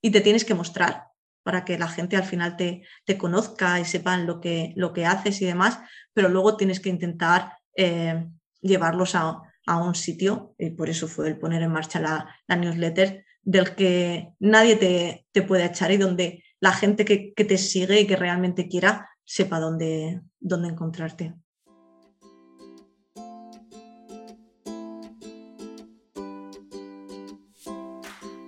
y te tienes que mostrar para que la gente al final te, te conozca y sepan lo que, lo que haces y demás, pero luego tienes que intentar eh, llevarlos a, un sitio y por eso fue el poner en marcha la, newsletter del que nadie te, te, puede echar y donde la gente que, que, te sigue y que realmente quiera sepa dónde, dónde encontrarte.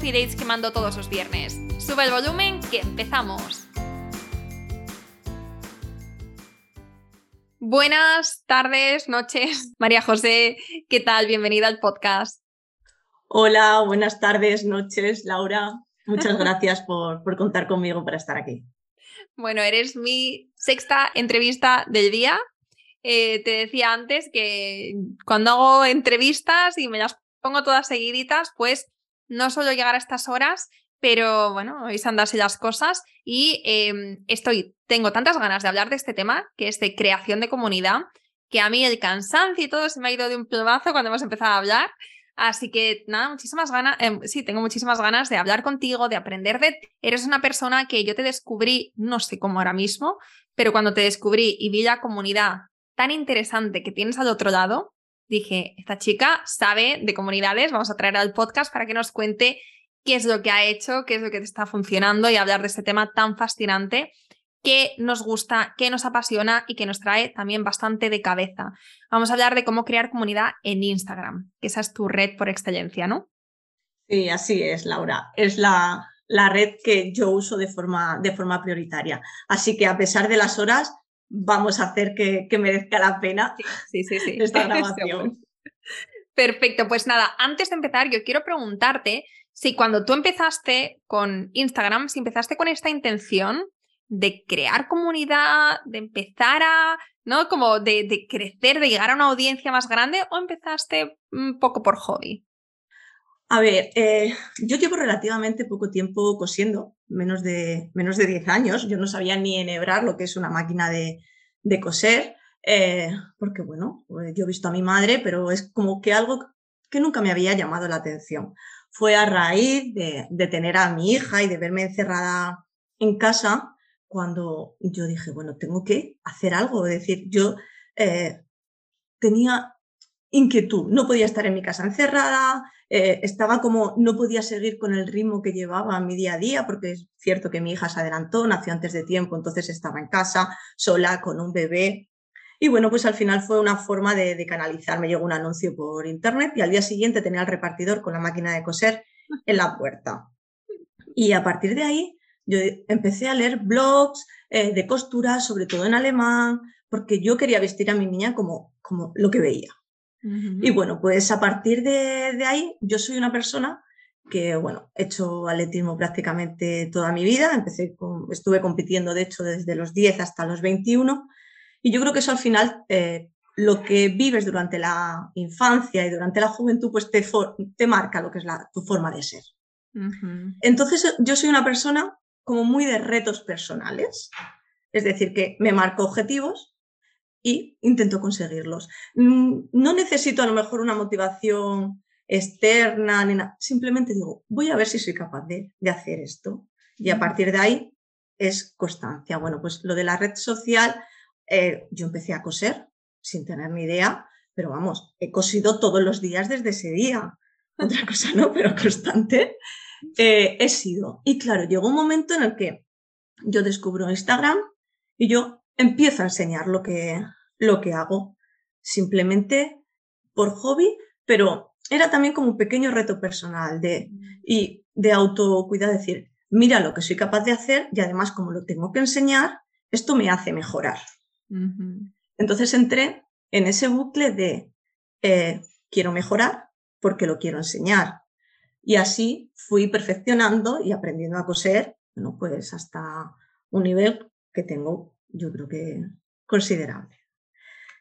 coffee dates que mando todos los viernes. Sube el volumen que empezamos. Buenas tardes, noches. María José, ¿qué tal? Bienvenida al podcast. Hola, buenas tardes, noches, Laura. Muchas gracias por, contar conmigo para estar aquí. Bueno, eres mi sexta entrevista del día. Eh, te decía antes que cuando hago entrevistas y me las pongo todas seguiditas, pues no solo llegar a estas horas, pero bueno, hoy han las cosas y em, estoy, tengo tantas ganas de hablar de este tema, que es de creación de comunidad, que a mí el cansancio y todo se me ha ido de un plumazo cuando hemos empezado a hablar. Así que nada, muchísimas ganas, em, sí, tengo muchísimas ganas de hablar contigo, de aprender de. Eres una persona que yo te descubrí, no sé cómo ahora mismo, pero cuando te descubrí y vi la comunidad tan interesante que tienes al otro lado, dije, esta chica sabe de comunidades, vamos a traer al podcast para que nos cuente qué es lo que ha hecho, qué es lo que te está funcionando y hablar de este tema tan fascinante que nos gusta, que nos apasiona y que nos trae también bastante de cabeza. Vamos a hablar de cómo crear comunidad en Instagram, que esa es tu red por excelencia, ¿no? Sí, así es, Laura. Es la, la red que yo uso de forma, de forma prioritaria. Así que a pesar de las horas, vamos a hacer que, merezca la pena sí, sí, sí, esta grabación. Perfecto, pues nada, antes de empezar, yo quiero preguntarte si cuando tú empezaste con Instagram, si empezaste con esta intención de crear comunidad, de empezar a, ¿no? Como de, de crecer, de llegar a una audiencia más grande, o empezaste un poco por hobby. A ver, eh, yo llevo relativamente poco tiempo cosiendo, menos de, menos de 10 años. Yo no sabía ni enhebrar lo que es una máquina de, coser, eh, porque bueno, pues yo he visto a mi madre, pero es como que algo que nunca me había llamado la atención. Fue a raíz de, tener a mi hija y de verme encerrada en casa cuando yo dije, bueno, tengo que hacer algo. Es decir, yo eh, tenía inquietud, no podía estar en mi casa encerrada, eh, estaba como, no podía seguir con el ritmo que llevaba mi día a día, porque es cierto que mi hija se adelantó, nació antes de tiempo, entonces estaba en casa, sola, con un bebé. Y bueno, pues al final fue una forma de, canalizar. Me llegó un anuncio por internet y al día siguiente tenía el repartidor con la máquina de coser en la puerta. Y a partir de ahí yo empecé a leer blogs eh, de costura, sobre todo en alemán, porque yo quería vestir a mi niña como, como lo que veía. Y bueno, pues a partir de, ahí yo soy una persona que, bueno, he hecho atletismo prácticamente toda mi vida. Empecé estuve compitiendo, de hecho, desde los 10 hasta los 21. Y yo creo que eso al final, eh, lo que vives durante la infancia y durante la juventud, pues te, te marca lo que es la, tu forma de ser. Entonces, yo soy una persona como muy de retos personales. Es decir, que me marco objetivos y intento conseguirlos. Mm, no necesito a lo mejor una motivación externa, ni nada. simplemente digo, voy a ver si soy capaz de, hacer esto. Y a partir de ahí es constancia. Bueno, pues lo de la red social, eh, yo empecé a coser sin tener ni idea, pero vamos, he cosido todos los días desde ese día. Otra cosa no, pero constante eh, he sido. Y claro, llegó un momento en el que yo descubro Instagram y yo empiezo a enseñar lo que, lo que hago, simplemente por hobby, pero era también como un pequeño reto personal de, y de autocuidado, decir, mira lo que soy capaz de hacer y además como lo tengo que enseñar, esto me hace mejorar. Entonces entré en ese bucle de eh, quiero mejorar porque lo quiero enseñar. Y así fui perfeccionando y aprendiendo a coser, bueno, pues hasta un nivel que tengo, yo creo que considerable.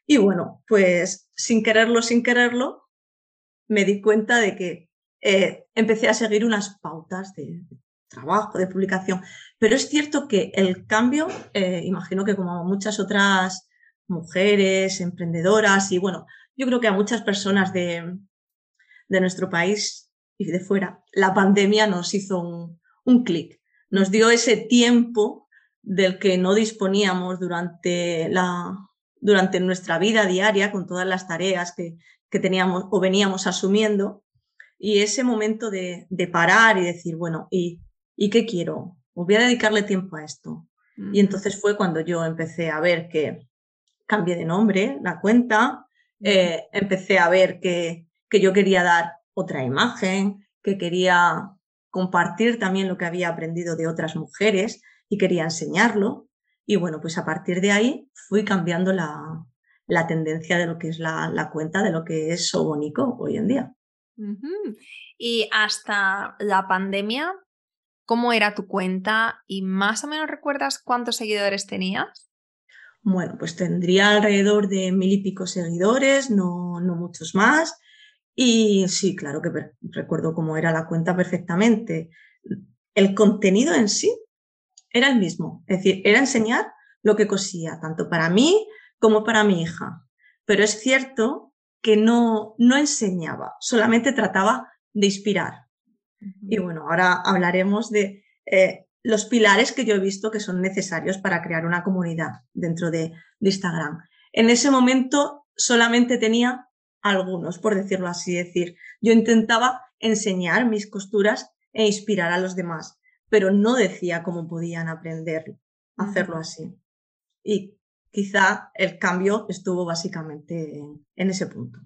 Y bueno, pues sin quererlo, sin quererlo, me di cuenta de que eh, empecé a seguir unas pautas de, trabajo, de publicación. Pero es cierto que el cambio, eh, imagino que como muchas otras mujeres, emprendedoras y bueno, yo creo que a muchas personas de, de nuestro país y de fuera, la pandemia nos hizo un, un clic, nos dio ese tiempo del que no disponíamos durante, la, durante nuestra vida diaria con todas las tareas que, que teníamos o veníamos asumiendo y ese momento de, de parar y decir, bueno, ¿y ¿y qué quiero? Voy a dedicarle tiempo a esto. Y entonces fue cuando yo empecé a ver que cambié de nombre, la cuenta, eh, empecé a ver que, que yo quería dar otra imagen, que quería compartir también lo que había aprendido de otras mujeres y quería enseñarlo. Y bueno, pues a partir de ahí fui cambiando la, la tendencia de lo que es la, la, cuenta, de lo que es Sobonico hoy en día. Y hasta la pandemia, cómo era tu cuenta y más o menos recuerdas cuántos seguidores tenías? Bueno, pues tendría alrededor de mil y pico seguidores, no, no muchos más. Y sí, claro que recuerdo cómo era la cuenta perfectamente. El contenido en sí era el mismo, es decir, era enseñar lo que cosía, tanto para mí como para mi hija. Pero es cierto que no, no enseñaba, solamente trataba de inspirar. Y bueno, ahora hablaremos de eh, los pilares que yo he visto que son necesarios para crear una comunidad dentro de, Instagram. En ese momento solamente tenía algunos, por decirlo así, decir, yo intentaba enseñar mis costuras e inspirar a los demás, pero no decía cómo podían aprender a hacerlo así. Y quizá el cambio estuvo básicamente en, ese punto.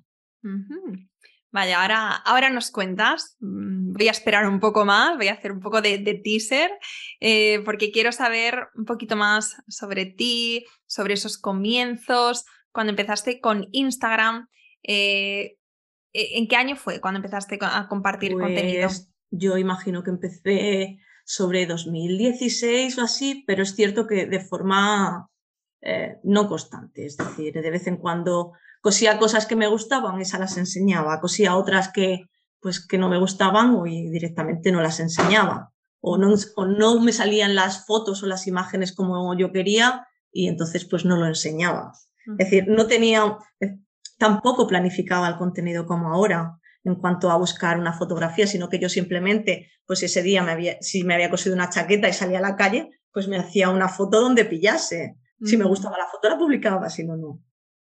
Vale, ahora, ahora nos cuentas. Mm, voy a esperar un poco más, voy a hacer un poco de, teaser, eh, porque quiero saber un poquito más sobre ti, sobre esos comienzos, cuando empezaste con Instagram. Eh, ¿En qué año fue cuando empezaste a compartir contenido? Pues, yo imagino que empecé sobre 2016 o así, pero es cierto que de forma eh, no constante, es decir, de vez en cuando cosía cosas que me gustaban, esas las enseñaba, cosía otras que, pues, que no me gustaban y directamente no las enseñaba. O no, no me salían las fotos o las imágenes como yo quería y entonces pues no lo enseñaba. Es decir, no tenía, eh, tampoco planificaba el contenido como ahora en cuanto a buscar una fotografía, sino que yo simplemente, pues ese día me había, si me había cosido una chaqueta y salía a la calle, pues me hacía una foto donde pillase. Si me gustaba la foto la publicaba, si no, no.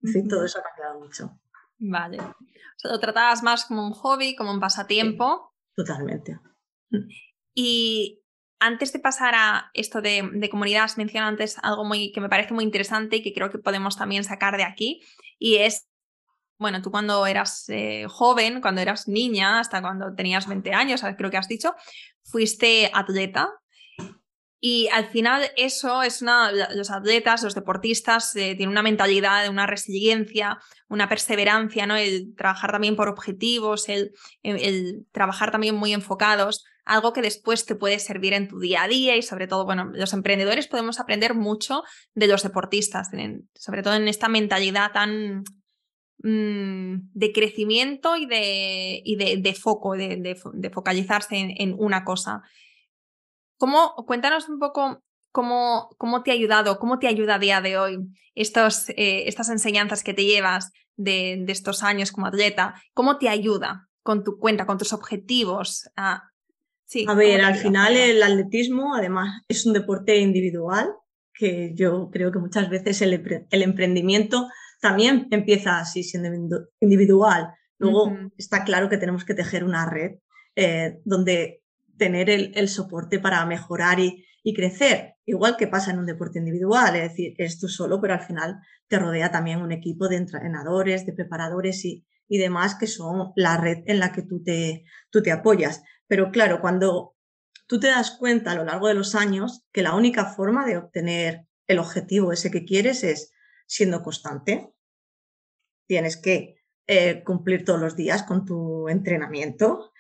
Sí, todo eso ha cambiado mucho. Vale. O sea, lo tratabas más como un hobby, como un pasatiempo. totalmente. Y antes de pasar a esto de, de comunidad, has mencionado antes algo muy, que me parece muy interesante y que creo que podemos también sacar de aquí, y es, bueno, tú cuando eras eh, joven, cuando eras niña, hasta cuando tenías 20 años, creo que has dicho, fuiste atleta, y al final eso es una, los atletas, los deportistas eh, tienen una mentalidad, una resiliencia, una perseverancia, ¿no? El trabajar también por objetivos, el, el, trabajar también muy enfocados, algo que después te puede servir en tu día a día y sobre todo, bueno, los emprendedores podemos aprender mucho de los deportistas, sobre todo en esta mentalidad tan mm, de crecimiento y de, y de, foco, de, de focalizarse en, en una cosa. ¿Cómo, cuéntanos un poco cómo, cómo te ha ayudado, cómo te ayuda a día de hoy estos, eh, estas enseñanzas que te llevas de, estos años como atleta, cómo te ayuda con tu cuenta, con tus objetivos. A, sí, a ver, al final el atletismo además es un deporte individual que yo creo que muchas veces el, emprendimiento también empieza así siendo individual. Luego está claro que tenemos que tejer una red eh, donde tener el, soporte para mejorar y, crecer. Igual que pasa en un deporte individual, es decir, eres tú solo, pero al final te rodea también un equipo de entrenadores, de preparadores y, demás que son la red en la que tú te, tú te apoyas. Pero claro, cuando tú te das cuenta a lo largo de los años que la única forma de obtener el objetivo ese que quieres es siendo constante. Tienes que eh, cumplir todos los días con tu entrenamiento.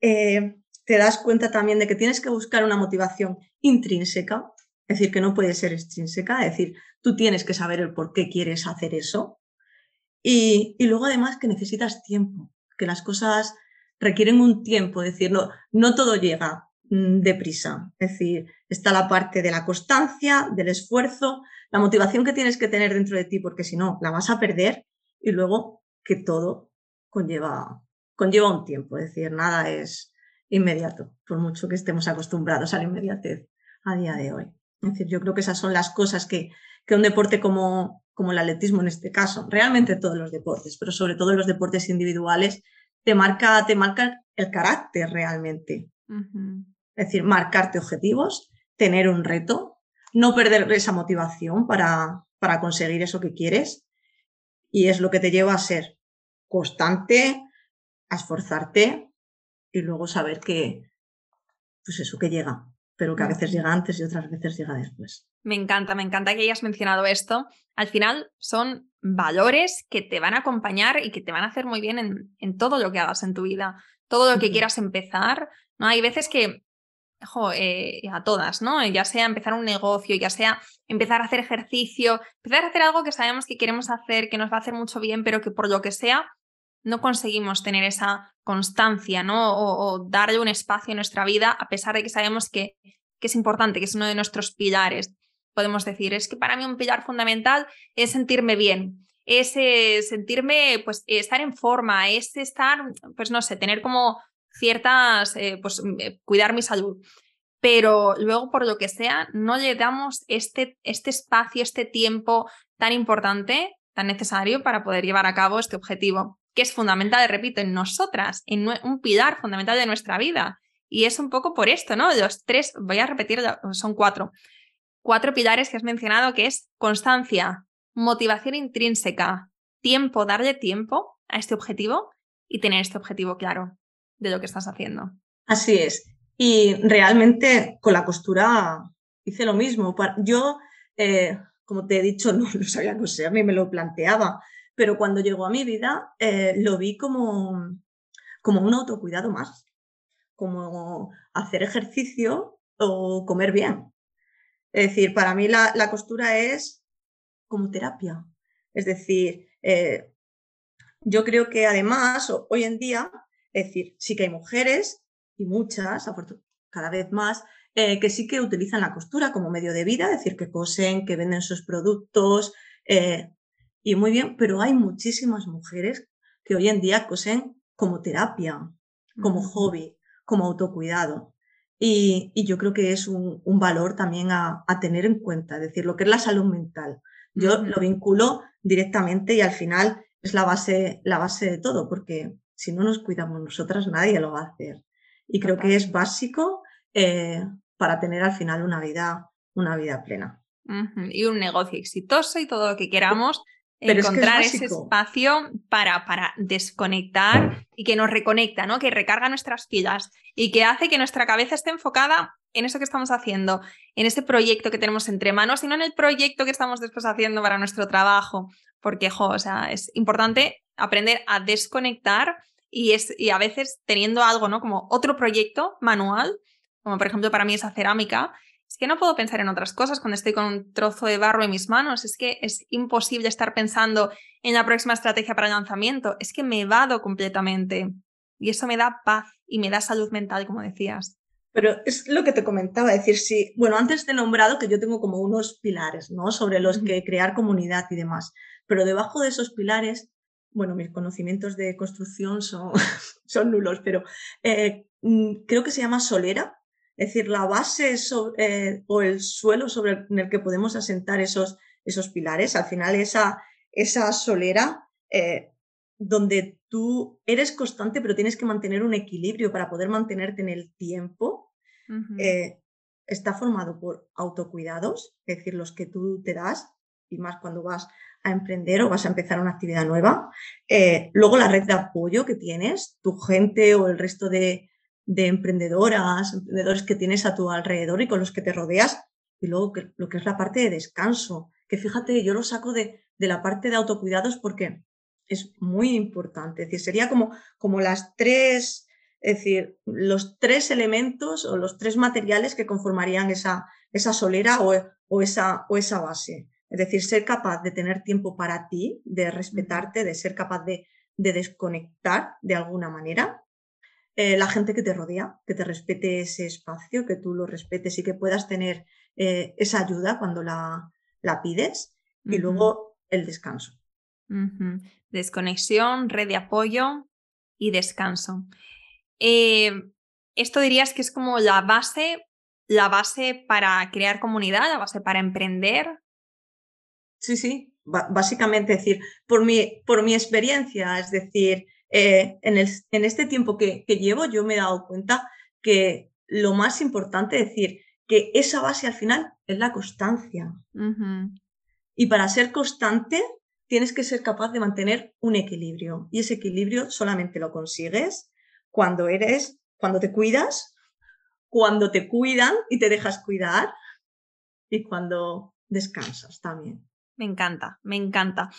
Eh, te das cuenta también de que tienes que buscar una motivación intrínseca, es decir, que no puede ser extrínseca, es decir, tú tienes que saber el por qué quieres hacer eso. Y, luego además que necesitas tiempo, que las cosas requieren un tiempo, es decir, no, no todo llega mm, deprisa, es decir, está la parte de la constancia, del esfuerzo, la motivación que tienes que tener dentro de ti, porque si no, la vas a perder y luego que todo conlleva, conlleva un tiempo, es decir, nada es inmediato, por mucho que estemos acostumbrados a la inmediatez a día de hoy. Es decir, yo creo que esas son las cosas que, que un deporte como, como el atletismo en este caso, realmente todos los deportes, pero sobre todo los deportes individuales, te marca, te marca el carácter realmente. Es decir, marcarte objetivos, tener un reto, no perder esa motivación para, para conseguir eso que quieres y es lo que te lleva a ser constante, a esforzarte y luego saber que, pues eso que llega, pero que a veces llega antes y otras veces llega después. Me encanta, me encanta que hayas mencionado esto. Al final son valores que te van a acompañar y que te van a hacer muy bien en, en todo lo que hagas en tu vida, todo lo que quieras empezar. ¿no? Hay veces que eh, a todas, ¿no? Ya sea empezar un negocio, ya sea empezar a hacer ejercicio, empezar a hacer algo que sabemos que queremos hacer, que nos va a hacer mucho bien, pero que por lo que sea no conseguimos tener esa constancia, ¿no? O, darle un espacio en nuestra vida a pesar de que sabemos que, que es importante, que es uno de nuestros pilares. Podemos decir, es que para mí un pilar fundamental es sentirme bien, es eh, sentirme, pues, estar en forma, es estar, pues, no sé, tener como ciertas, eh, pues mm, eh, cuidar mi salud. Pero luego, por lo que sea, no le damos este, este espacio, este tiempo tan importante, tan necesario para poder llevar a cabo este objetivo, que es fundamental, repito, en nosotras, en un pilar fundamental de nuestra vida. Y es un poco por esto, ¿no? Los tres, voy a repetir, son cuatro. Cuatro pilares que has mencionado, que es constancia, motivación intrínseca, tiempo, darle tiempo a este objetivo y tener este objetivo claro de lo que estás haciendo. Así es. Y realmente con la costura hice lo mismo. Yo, eh, como te he dicho, no lo sabía coser ni me lo planteaba, pero cuando llegó a mi vida eh, lo vi como, como un autocuidado más, como hacer ejercicio o comer bien. Es decir, para mí la, costura es como terapia. Es decir, eh, yo creo que además hoy en día es decir, sí que hay mujeres y muchas, cada vez más, eh, que sí que utilizan la costura como medio de vida, es decir, que cosen, que venden sus productos, eh, y muy bien, pero hay muchísimas mujeres que hoy en día cosen como terapia, como hobby, como autocuidado. Y, yo creo que es un, valor también a, tener en cuenta, es decir, lo que es la salud mental. Yo lo vinculo directamente y al final es la base, la base de todo, porque si no nos cuidamos nosotras, nadie lo va a hacer. Y creo que es básico eh, para tener al final una vida, una vida plena. Y un negocio exitoso y todo lo que queramos. encontrar ese espacio para, para desconectar y que nos reconecta, ¿no? Que recarga nuestras pilas y que hace que nuestra cabeza esté enfocada en eso que estamos haciendo, en ese proyecto que tenemos entre manos y no en el proyecto que estamos después haciendo para nuestro trabajo. Porque, o sea, es importante aprender a desconectar y, es, y a veces teniendo algo, ¿no? Como otro proyecto manual, como por ejemplo para mí esa cerámica, es que no puedo pensar en otras cosas cuando estoy con un trozo de barro en mis manos, es que es imposible estar pensando en la próxima estrategia para el lanzamiento, es que me vado completamente y eso me da paz y me da salud mental, como decías. Pero es lo que te comentaba, decir, sí, bueno, antes de nombrado que yo tengo como unos pilares, ¿no? Sobre los que crear comunidad y demás, pero debajo de esos pilares bueno, mis conocimientos de construcción son, son nulos, pero eh, mm, creo que se llama solera, es decir, la base eh, o el suelo sobre el que podemos asentar esos, esos pilares. Al final, esa, esa solera eh, donde tú eres constante, pero tienes que mantener un equilibrio para poder mantenerte en el tiempo, está formado por autocuidados, es decir, los que tú te das, y más cuando vas a emprender o vas a empezar una actividad nueva. Eh, luego la red de apoyo que tienes, tu gente o el resto de, de emprendedoras, emprendedores que tienes a tu alrededor y con los que te rodeas, y luego lo que es la parte de descanso, que fíjate, yo lo saco de, de la parte de autocuidados porque es muy importante. Es decir, sería como, como las tres, es decir, los tres elementos o los tres materiales que conformarían esa, esa solera o, o, esa, o esa base. Es decir, ser capaz de tener tiempo para ti, de respetarte, de ser capaz de, de desconectar de alguna manera. Eh, la gente que te rodea, que te respete ese espacio, que tú lo respetes y que puedas tener eh, esa ayuda cuando la, la pides. Y luego el descanso. Desconexión, red de apoyo y descanso. Eh, esto dirías que es como la base, la base para crear comunidad, la base para emprender. Sí, sí, básicamente decir, por mi, por mi experiencia, es decir, eh, en, el, en, este tiempo que, que, llevo, yo me he dado cuenta que lo más importante es decir que esa base al final es la constancia. Y para ser constante, tienes que ser capaz de mantener un equilibrio. Y ese equilibrio solamente lo consigues cuando eres, cuando te cuidas, cuando te cuidan y te dejas cuidar y cuando descansas también. Me encanta, me encanta.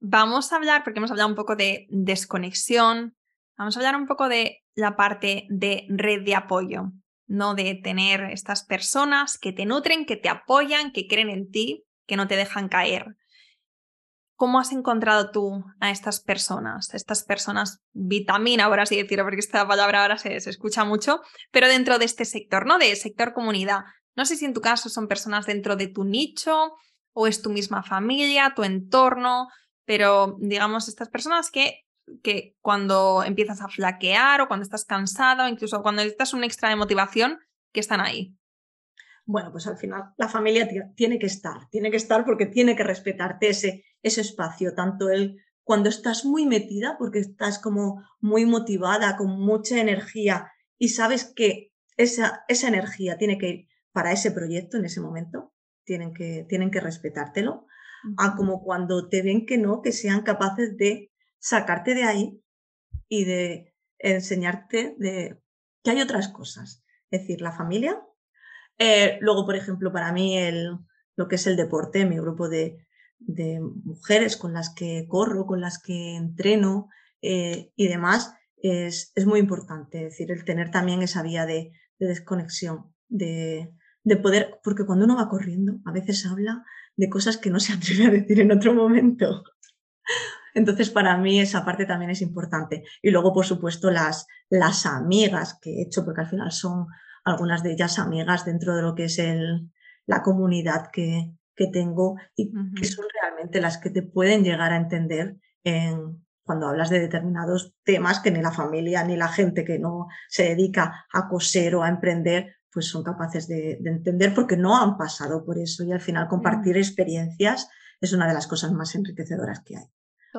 Vamos a hablar, porque hemos hablado un poco de desconexión, vamos a hablar un poco de la parte de red de apoyo, no de tener estas personas que te nutren, que te apoyan, que creen en ti, que no te dejan caer. ¿Cómo has encontrado tú a estas personas? Estas personas vitamina, por así decirlo, porque esta palabra ahora se, escucha mucho, pero dentro de este sector, ¿no? De sector comunidad. No sé si en tu caso son personas dentro de tu nicho o es tu misma familia, tu entorno, pero digamos estas personas que, que cuando empiezas a flaquear o cuando estás cansado, incluso cuando necesitas un extra de motivación, que están ahí bueno, pues al final la familia tiene que estar, tiene que estar porque tiene que respetarte ese, ese espacio, tanto el cuando estás muy metida, porque estás como muy motivada, con mucha energía y sabes que esa, esa energía tiene que ir para ese proyecto en ese momento, tienen que, tienen que respetártelo, a como cuando te ven que no, que sean capaces de sacarte de ahí y de enseñarte de que hay otras cosas. Es decir, la familia eh, luego, por ejemplo, para mí el, lo que es el deporte, mi grupo de, mujeres con las que corro, con las que entreno eh, y demás, es, muy importante. Es decir, el tener también esa vía de, desconexión, de, poder, porque cuando uno va corriendo, a veces habla de cosas que no se atreve a decir en otro momento. Entonces, para mí esa parte también es importante. Y luego, por supuesto, las, las amigas que he hecho, porque al final son algunas de ellas amigas dentro de lo que es el, la comunidad que, que tengo y que son realmente las que te pueden llegar a entender en, cuando hablas de determinados temas que ni la familia ni la gente que no se dedica a coser o a emprender pues son capaces de, entender porque no han pasado por eso y al final compartir experiencias es una de las cosas más enriquecedoras que hay.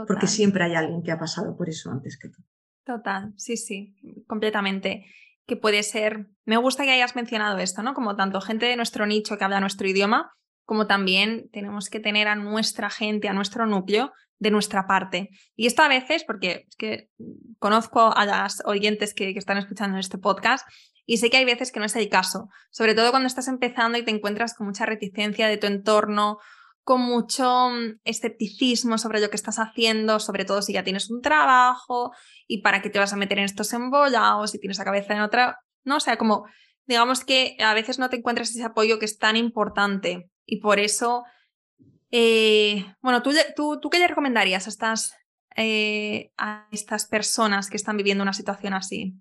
Porque siempre hay alguien que ha pasado por eso antes que tú. Total, sí, sí, completamente que puede ser, me gusta que hayas mencionado esto, ¿no? Como tanto gente de nuestro nicho que habla nuestro idioma, como también tenemos que tener a nuestra gente, a nuestro núcleo de nuestra parte. Y esto a veces, porque conozco a las oyentes que, están escuchando este podcast y sé que hay veces que no es el caso, sobre todo cuando estás empezando y te encuentras con mucha reticencia de tu entorno con mucho mm, escepticismo sobre lo que estás haciendo, sobre todo si ya tienes un trabajo y para qué te vas a meter en estos embolados, si tienes la cabeza en otra, no, o sea, como digamos que a veces no te encuentras ese apoyo que es tan importante y por eso, eh, bueno, ¿tú, tú, ¿tú, qué le recomendarías a estas, eh, a estas personas que están viviendo una situación así?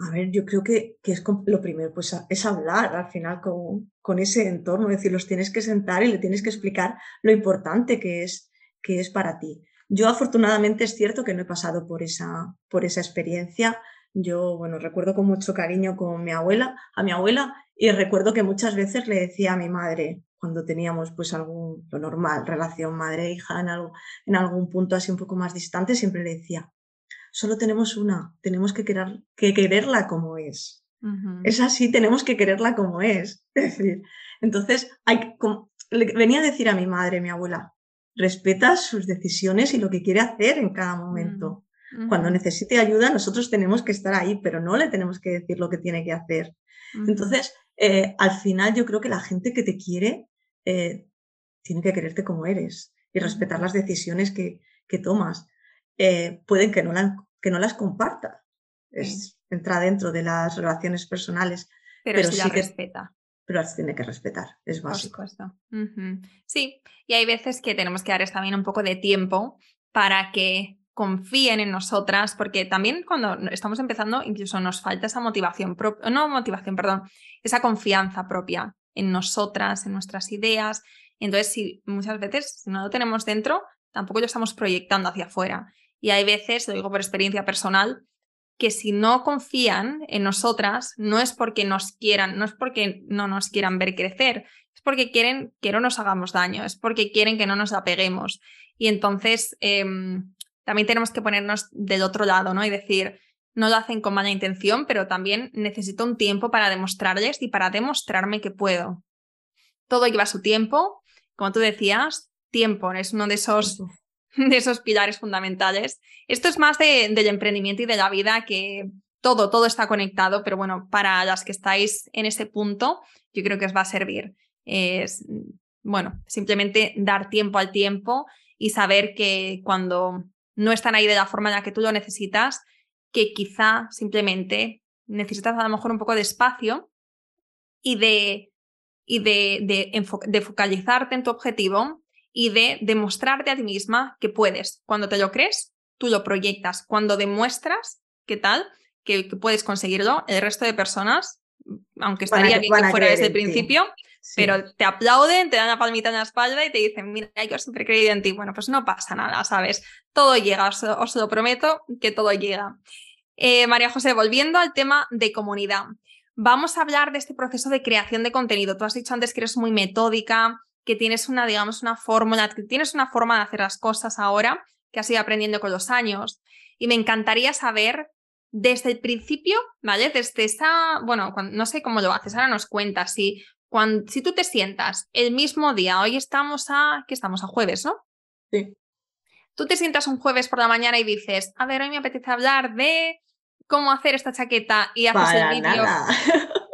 A ver, yo creo que, que es lo primero, pues es hablar al final con, con, ese entorno, es decir, los tienes que sentar y le tienes que explicar lo importante que es, que es para ti. Yo afortunadamente es cierto que no he pasado por esa, por esa experiencia. Yo, bueno, recuerdo con mucho cariño con mi abuela, a mi abuela, y recuerdo que muchas veces le decía a mi madre, cuando teníamos pues algún, lo normal, relación madre-hija en, algo, en algún punto así un poco más distante, siempre le decía, solo tenemos una, tenemos que, querer, que quererla como es. Es así, tenemos que quererla como es. Es decir, entonces, hay, venía a decir a mi madre, mi abuela, respeta sus decisiones y lo que quiere hacer en cada momento. Cuando necesite ayuda, nosotros tenemos que estar ahí, pero no le tenemos que decir lo que tiene que hacer. Entonces, eh, al final yo creo que la gente que te quiere eh, tiene que quererte como eres y respetar las decisiones que, tomas. Eh, pueden que no, que no las comparta. Es, entra dentro de las relaciones personales. Pero, sí, respeta. Pero las tiene que respetar, es básico. Sí, y hay veces que tenemos que darles también un poco de tiempo para que confíen en nosotras, porque también cuando estamos empezando incluso nos falta esa motivación propia, no motivación, perdón, esa confianza propia en nosotras, en nuestras ideas. Entonces, si muchas veces si no lo tenemos dentro, tampoco lo estamos proyectando hacia afuera. Y hay veces, lo digo por experiencia personal, que si no confían en nosotras, no es porque nos quieran, no es porque no nos quieran ver crecer, es porque quieren que no nos hagamos daño, es porque quieren que no nos apeguemos. Y entonces em, también tenemos que ponernos del otro lado, ¿no? Y decir, no lo hacen con mala intención, pero también necesito un tiempo para demostrarles y para demostrarme que puedo. Todo lleva su tiempo, como tú decías, tiempo es uno de esos, de esos pilares fundamentales. Esto es más de, del emprendimiento y de la vida que todo, todo está conectado, pero bueno, para las que estáis en ese punto, yo creo que os va a servir. Es, bueno, simplemente dar tiempo al tiempo y saber que cuando no están ahí de la forma en la que tú lo necesitas, que quizá simplemente necesitas a lo mejor un poco de espacio y de, y de, de, focalizarte en tu objetivo y de demostrarte a ti misma que puedes. Cuando te lo crees, tú lo proyectas. Cuando demuestras qué tal, que, puedes conseguirlo, el resto de personas, aunque estaría bien que fuera desde el principio, pero te aplauden, te dan la palmita en la espalda y te dicen, mira, yo siempre he creído en ti. Bueno, pues no pasa nada, ¿sabes? Todo llega, os, lo prometo que todo llega. Eh, María José, volviendo al tema de comunidad, vamos a hablar de este proceso de creación de contenido. Tú has dicho antes que eres muy metódica, que tienes una, digamos, una fórmula, que tienes una forma de hacer las cosas ahora, que has ido aprendiendo con los años. Y me encantaría saber desde el principio, ¿vale? Desde esa, bueno, no sé cómo lo haces, ahora nos cuentas, si cuando, si tú te sientas el mismo día, hoy estamos a, ¿qué estamos? A jueves, ¿no? Sí. Tú te sientas un jueves por la mañana y dices, a ver, hoy me apetece hablar de cómo hacer esta chaqueta y haces el vídeo.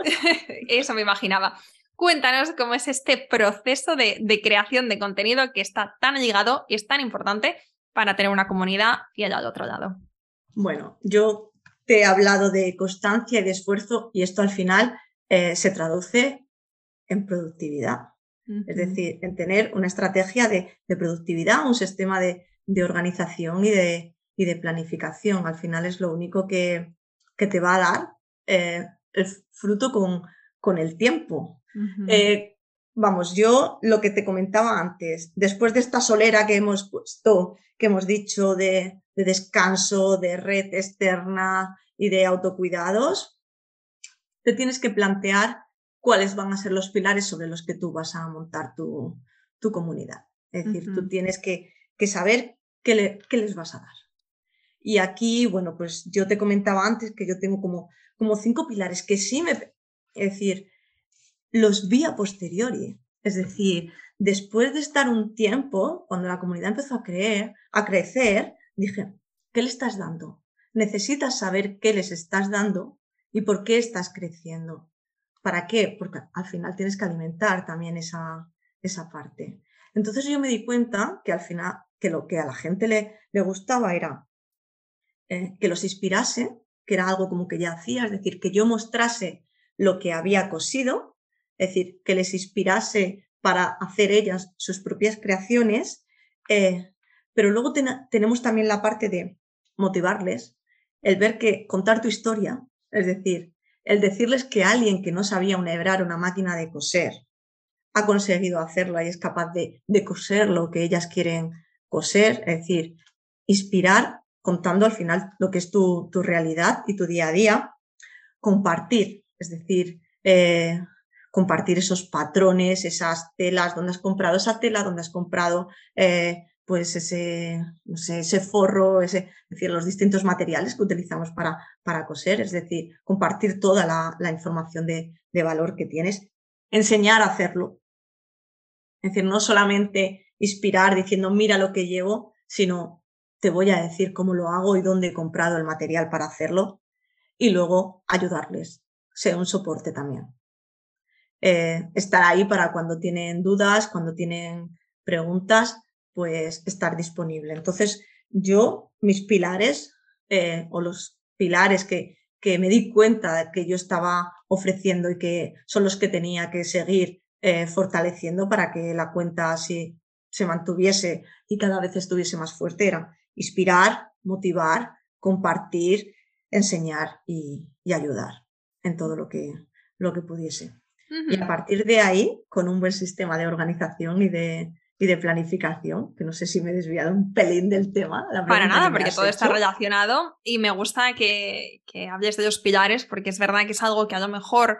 Eso me imaginaba. Cuéntanos cómo es este proceso de, de, creación de contenido que está tan ligado y es tan importante para tener una comunidad fiel al otro lado. Bueno, yo te he hablado de constancia y de esfuerzo y esto al final eh, se traduce en productividad. Es decir, en tener una estrategia de, productividad, un sistema de, organización y de, y de, planificación. Al final es lo único que, que te va a dar eh, el fruto con, con el tiempo. Eh, vamos, yo lo que te comentaba antes, después de esta solera que hemos puesto, que hemos dicho de, de descanso, de red externa y de autocuidados, te tienes que plantear cuáles van a ser los pilares sobre los que tú vas a montar tu, comunidad. Es decir, tú tienes que, saber qué, les vas a dar. Y aquí, bueno, pues yo te comentaba antes que yo tengo como, como cinco pilares que sí me... Es decir, los vi a posteriori. Es decir, después de estar un tiempo, cuando la comunidad empezó a, creer, a crecer, dije, ¿qué le estás dando? Necesitas saber qué les estás dando y por qué estás creciendo. ¿Para qué? Porque al final tienes que alimentar también esa, esa parte. Entonces yo me di cuenta que al final, que lo que a la gente le, le gustaba era eh, que los inspirase, que era algo como que ya hacía, es decir, que yo mostrase lo que había cosido, es decir, que les inspirase para hacer ellas sus propias creaciones, eh, pero luego tenemos también la parte de motivarles, el ver que contar tu historia, es decir, el decirles que alguien que no sabía enhebrar una máquina de coser ha conseguido hacerlo y es capaz de, coser lo que ellas quieren coser, es decir, inspirar contando al final lo que es tu, realidad y tu día a día, compartir, es decir, eh, compartir esos patrones, esas telas, donde has comprado esa tela, donde has comprado eh, pues ese, ese forro, ese, es decir, los distintos materiales que utilizamos para, para coser, es decir, compartir toda la, información de, de, valor que tienes, enseñar a hacerlo. Es decir, no solamente inspirar diciendo mira lo que llevo, sino te voy a decir cómo lo hago y dónde he comprado el material para hacerlo y luego ayudarles, ser un soporte también. Eh, estar ahí para cuando tienen dudas, cuando tienen preguntas, pues estar disponible. Entonces, yo, mis pilares eh, o los pilares que, que me di cuenta que yo estaba ofreciendo y que son los que tenía que seguir eh, fortaleciendo para que la cuenta así se mantuviese y cada vez estuviese más fuerte era inspirar, motivar, compartir, enseñar y, ayudar en todo lo que, lo que pudiese. Y a partir de ahí, con un buen sistema de organización y de, y de planificación, que no sé si me he desviado un pelín del tema. Para nada, porque todo está relacionado y me gusta que, que hables de los pilares, porque es verdad que es algo que a lo mejor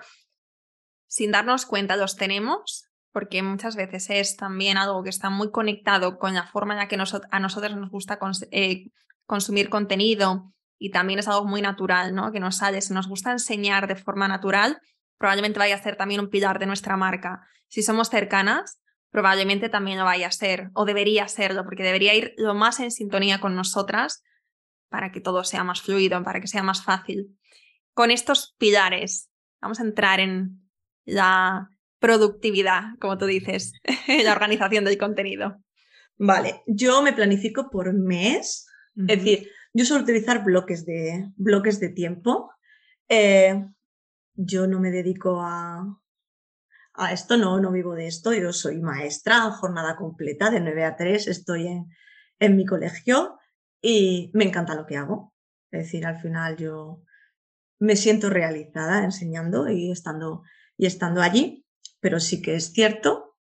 sin darnos cuenta los tenemos, porque muchas veces es también algo que está muy conectado con la forma en la que a nosotros nos gusta eh, consumir contenido y también es algo muy natural, ¿no? Que nos sale, si nos gusta enseñar de forma natural, probablemente vaya a ser también un pilar de nuestra marca. Si somos cercanas, probablemente también lo vaya a ser o debería serlo, porque debería ir lo más en sintonía con nosotras para que todo sea más fluido, para que sea más fácil. Con estos pilares, vamos a entrar en la productividad, como tú dices, la organización del contenido. Vale, yo me planifico por mes, es decir, yo suelo utilizar bloques de, bloques de tiempo. Eh, yo no me dedico a, a esto no, no vivo de esto, yo soy maestra, jornada completa de 9 a 3, estoy en, en mi colegio y me encanta lo que hago. Es decir, al final yo me siento realizada enseñando y estando, y estando allí, pero sí que es cierto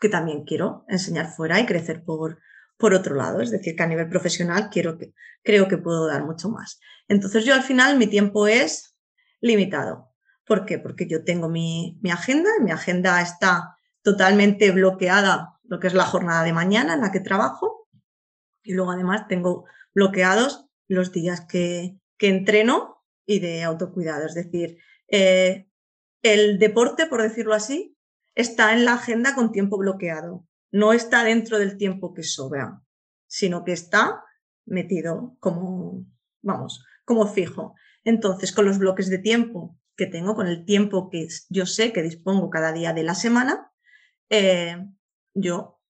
que también quiero enseñar fuera y crecer por, por otro lado. Es decir, que a nivel profesional quiero que, creo que puedo dar mucho más. Entonces yo al final mi tiempo es limitado. ¿Por qué? Porque yo tengo mi, agenda y mi agenda está totalmente bloqueada, lo que es la jornada de mañana en la que trabajo. Y luego además tengo bloqueados los días que, que entreno y de autocuidado. Es decir, eh, el deporte, por decirlo así, está en la agenda con tiempo bloqueado. No está dentro del tiempo que sobra, sino que está metido como, vamos, como fijo. Entonces, con los bloques de tiempo que tengo, con el tiempo que yo sé que dispongo cada día de la semana, eh, yo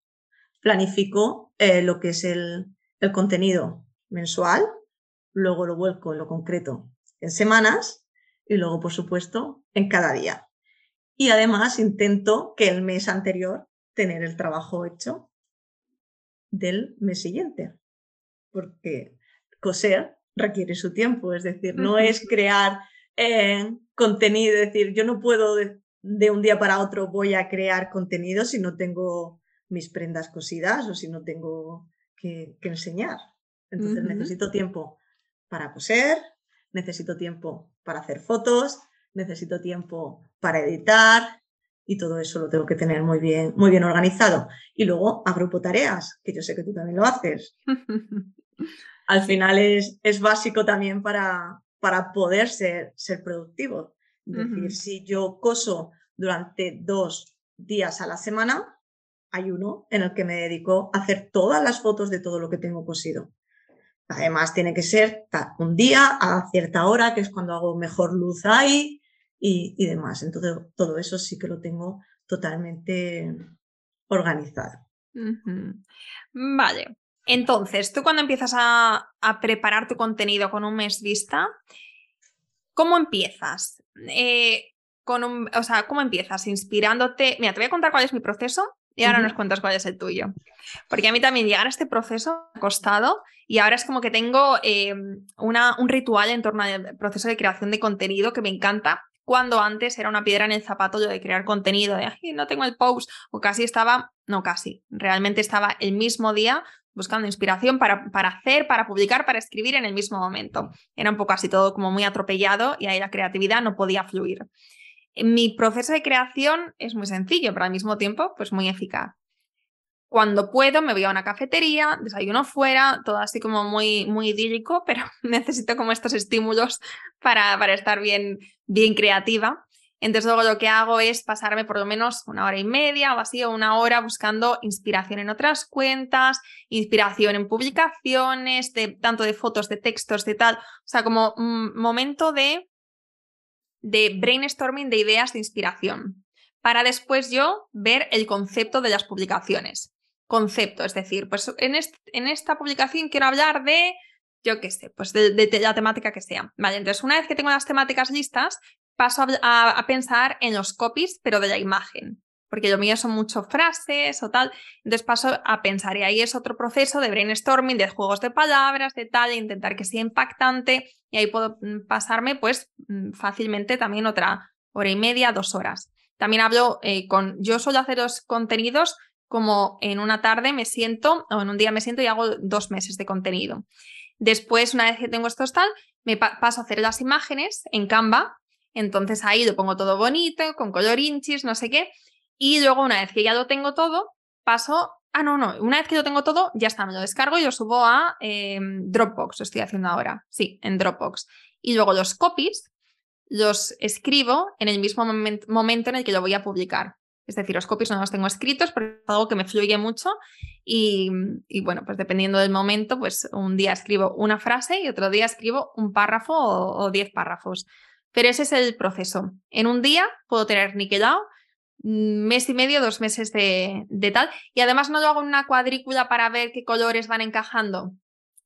planifico eh, lo que es el, el contenido mensual, luego lo vuelco en lo concreto en semanas y luego, por supuesto, en cada día. Y además intento que el mes anterior tener el trabajo hecho del mes siguiente, porque coser requiere su tiempo, es decir, no es crear eh, contenido, es decir, yo no puedo de, un día para otro voy a crear contenido si no tengo mis prendas cosidas o si no tengo que, enseñar. Entonces necesito tiempo para coser, necesito tiempo para hacer fotos, necesito tiempo para editar y todo eso lo tengo que tener muy bien, muy bien organizado. Y luego agrupo tareas, que yo sé que tú también lo haces. Al final es, es básico también para, para poder ser, ser productivo. Es decir, si yo coso durante dos días a la semana, hay uno en el que me dedico a hacer todas las fotos de todo lo que tengo cosido. Además, tiene que ser un día a cierta hora, que es cuando hago mejor luz ahí y, y demás. Entonces, todo eso sí que lo tengo totalmente organizado. Vale. Entonces, tú cuando empiezas a, preparar tu contenido con un mes vista, ¿cómo empiezas? Eh, con un, o sea, ¿cómo empiezas? Inspirándote. Mira, te voy a contar cuál es mi proceso y ahora nos cuentas cuál es el tuyo. Porque a mí también llegar a este proceso me ha costado y ahora es como que tengo eh, una, un ritual en torno al proceso de creación de contenido que me encanta. Cuando antes era una piedra en el zapato yo de crear contenido, de no tengo el post, o casi estaba, no casi, realmente estaba el mismo día buscando inspiración para, para, hacer, para publicar, para escribir en el mismo momento. Era un poco así todo como muy atropellado y ahí la creatividad no podía fluir. Mi proceso de creación es muy sencillo, pero al mismo tiempo pues muy eficaz. Cuando puedo me voy a una cafetería, desayuno fuera, todo así como muy, muy idílico, pero necesito como estos estímulos para, para estar bien, bien creativa. Entonces luego lo que hago es pasarme por lo menos una hora y media o así, o una hora buscando inspiración en otras cuentas, inspiración en publicaciones, de, tanto de fotos, de textos, de tal. O sea, como un momento de, de brainstorming de ideas de inspiración. Para después yo ver el concepto de las publicaciones. Concepto, es decir, pues en, esta publicación quiero hablar de yo qué sé, pues de, la temática que sea. Vale, entonces una vez que tengo las temáticas listas, paso a, pensar en los copies, pero de la imagen, porque lo mío son mucho frases o tal, entonces paso a pensar y ahí es otro proceso de brainstorming, de juegos de palabras, de tal, e intentar que sea impactante y ahí puedo mm, pasarme pues mm, fácilmente también otra hora y media, dos horas. También hablo eh, con, yo suelo hacer los contenidos como en una tarde me siento o en un día me siento y hago dos meses de contenido. Después, una vez que tengo estos tal, me paso a hacer las imágenes en Canva entonces ahí lo pongo todo bonito, con color inchis, no sé qué. Y luego una vez que ya lo tengo todo, paso... Ah, no, no. Una vez que lo tengo todo, ya está, me lo descargo y lo subo a em, Dropbox. Lo estoy haciendo ahora. Sí, en Dropbox. Y luego los copies los escribo en el mismo momento en el que lo voy a publicar. Es decir, los copies no los tengo escritos porque es algo que me fluye mucho y, bueno, pues dependiendo del momento, pues un día escribo una frase y otro día escribo un párrafo o diez párrafos. Pero ese es el proceso. En un día puedo tener niquelado mm, mes y medio, dos meses de, tal. Y además no lo hago en una cuadrícula para ver qué colores van encajando.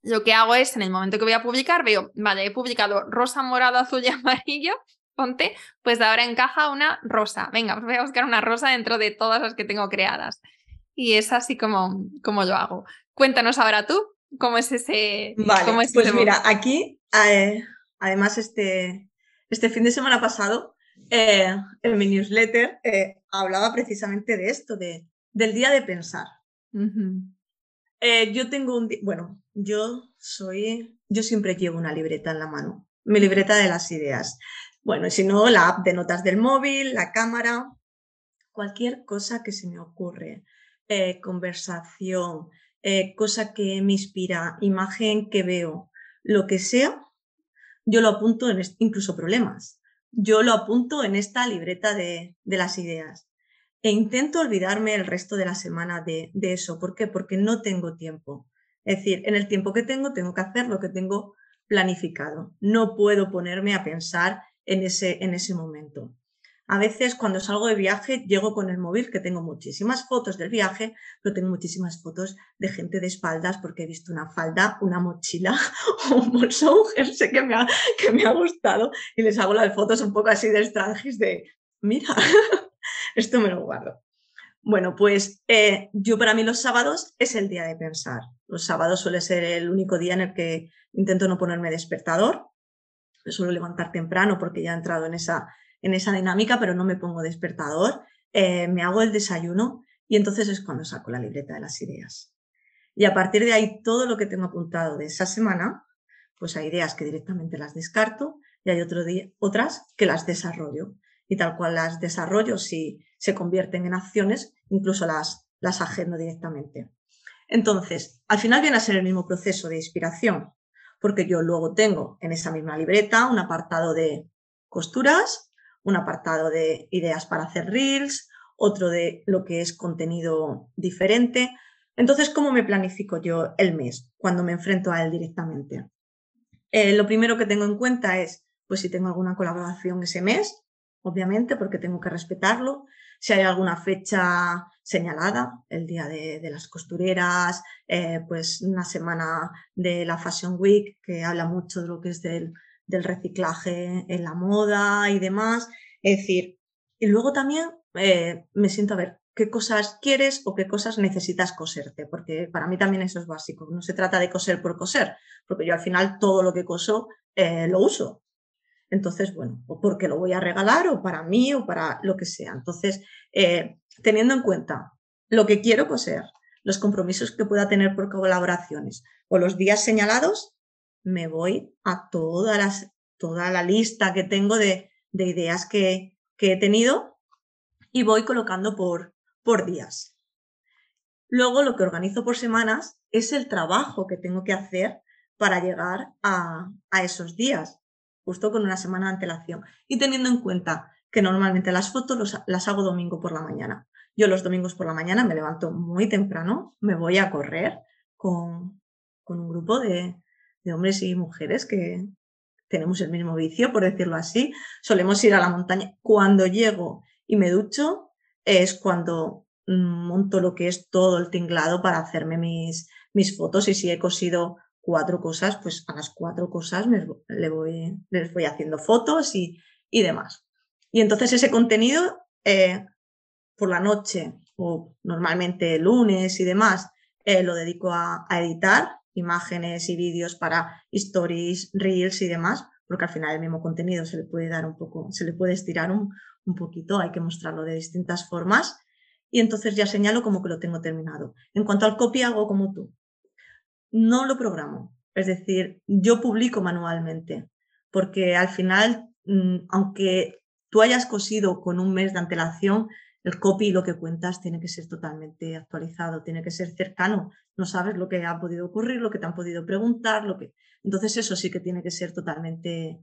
Lo que hago es, en el momento que voy a publicar, veo, vale, he publicado rosa, morado, azul y amarillo, ponte, pues ahora encaja una rosa. Venga, pues voy a buscar una rosa dentro de todas las que tengo creadas. Y es así como, como lo hago. Cuéntanos ahora tú, ¿cómo es ese... Vale, pues mira, aquí, eh, además este, este fin de semana pasado, eh, en mi newsletter eh, hablaba precisamente de esto, de, del día de pensar. Eh, yo tengo un, bueno, yo soy, yo siempre llevo una libreta en la mano, mi libreta de las ideas. Bueno, y si no, la app de notas del móvil, la cámara, cualquier cosa que se me ocurre, conversación, cosa que me inspira, imagen que veo, lo que sea, yo lo apunto en incluso problemas. Yo lo apunto en esta libreta de, las ideas. E intento olvidarme el resto de la semana de, de, eso. ¿Por qué? Porque no tengo tiempo. Es decir, en el tiempo que tengo, tengo que hacer lo que tengo planificado. No puedo ponerme a pensar en ese, en ese momento. A veces cuando salgo de viaje llego con el móvil, que tengo muchísimas fotos del viaje, pero tengo muchísimas fotos de gente de espaldas porque he visto una falda, una mochila o un bolso, un sé que me, ha, que me ha gustado y les hago las fotos un poco así de extranjis de, mira, esto me lo guardo. Bueno, pues eh, yo para mí los sábados es el día de pensar. Los sábados suele ser el único día en el que intento no ponerme despertador. Me suelo levantar temprano porque ya he entrado en esa en esa dinámica, pero no me pongo despertador, eh, me hago el desayuno y entonces es cuando saco la libreta de las ideas. Y a partir de ahí, todo lo que tengo apuntado de esa semana, pues hay ideas que directamente las descarto y hay otro día, otras que las desarrollo. Y tal cual las desarrollo, si se convierten en acciones, incluso las, las agendo directamente. Entonces, al final viene a ser el mismo proceso de inspiración, porque yo luego tengo en esa misma libreta un apartado de costuras, un apartado de ideas para hacer reels, otro de lo que es contenido diferente. Entonces, ¿cómo me planifico yo el mes cuando me enfrento a él directamente? Eh, lo primero que tengo en cuenta es, pues si tengo alguna colaboración ese mes, obviamente, porque tengo que respetarlo. Si hay alguna fecha señalada, el día de, las costureras, eh, pues una semana de la Fashion Week, que habla mucho de lo que es del, del reciclaje en la moda y demás. Es decir, y luego también eh, me siento a ver qué cosas quieres o qué cosas necesitas coserte, porque para mí también eso es básico. No se trata de coser por coser, porque yo al final todo lo que coso eh, lo uso. Entonces, bueno, o porque lo voy a regalar o para mí o para lo que sea. Entonces, eh, teniendo en cuenta lo que quiero coser, los compromisos que pueda tener por colaboraciones o los días señalados, me voy a toda la lista que tengo de, ideas que, he tenido y voy colocando por, por días. Luego lo que organizo por semanas es el trabajo que tengo que hacer para llegar a, a esos días, justo con una semana de antelación. Y teniendo en cuenta que normalmente las fotos las hago domingo por la mañana. Yo los domingos por la mañana me levanto muy temprano, me voy a correr con, un grupo de, hombres y mujeres que tenemos el mismo vicio, por decirlo así. Solemos ir a la montaña. Cuando llego y me ducho es cuando mm, monto lo que es todo el tinglado para hacerme mis, mis fotos y si he cosido cuatro cosas, pues a las cuatro cosas le voy, les voy haciendo fotos y, demás. Y entonces ese contenido eh, por la noche o normalmente lunes y demás, eh, lo dedico a, editar imágenes y vídeos para stories, reels y demás, porque al final el mismo contenido se le puede dar un poco, se le puede estirar un, un poquito, hay que mostrarlo de distintas formas y entonces ya señalo como que lo tengo terminado. En cuanto al copy hago como tú. No lo programo, es decir, yo publico manualmente, porque al final, mm, aunque tú hayas cosido con un mes de antelación, el copy, lo que cuentas, tiene que ser totalmente actualizado, tiene que ser cercano. No sabes lo que ha podido ocurrir, lo que te han podido preguntar, lo que. Entonces, eso sí que tiene que ser totalmente,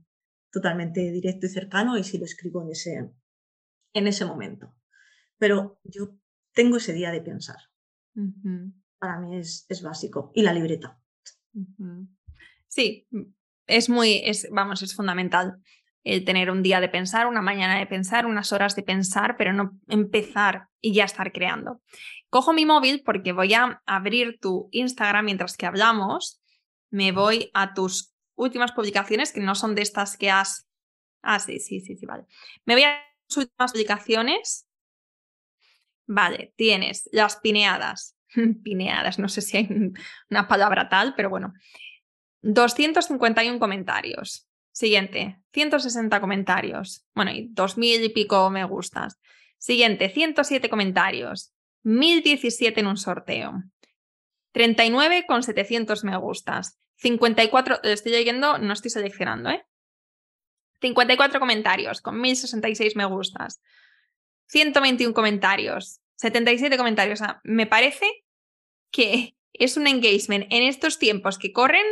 totalmente directo y cercano, y si lo escribo en ese, en ese momento. Pero yo tengo ese día de pensar. Para mí es, es, básico. Y la libreta. Sí, es muy, es, vamos, es fundamental el tener un día de pensar, una mañana de pensar, unas horas de pensar, pero no empezar y ya estar creando. Cojo mi móvil porque voy a abrir tu Instagram mientras que hablamos. Me voy a tus últimas publicaciones, que no son de estas que has... Ah, sí, sí, sí, sí, vale. Me voy a tus últimas publicaciones. Vale, tienes las pineadas. pineadas, no sé si hay una palabra tal, pero bueno. 251 comentarios. Siguiente, 160 comentarios. Bueno, y 2000 y pico me gustas. Siguiente, 107 comentarios. 1017 en un sorteo. 39 con 700 me gustas. 54, estoy leyendo, no estoy seleccionando, ¿eh? 54 comentarios con 1066 me gustas. 121 comentarios. 77 comentarios. O sea, me parece que es un engagement en estos tiempos que corren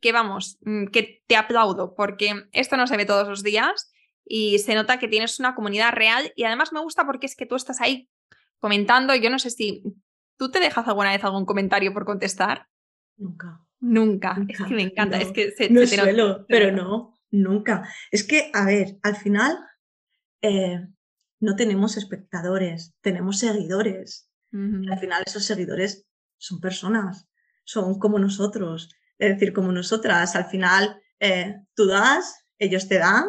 que vamos, mm, que te aplaudo porque esto no se ve todos los días y se nota que tienes una comunidad real y además me gusta porque es que tú estás ahí comentando. Yo no sé si tú te dejas alguna vez algún comentario por contestar. Nunca. Nunca. Es que me encanta. es que se, no suelo, pero no, nunca. Es que, a ver, al final eh, no tenemos espectadores, tenemos seguidores. al final esos seguidores son personas, son como nosotros. Es decir, como nosotras, al final eh, tú das, ellos te dan,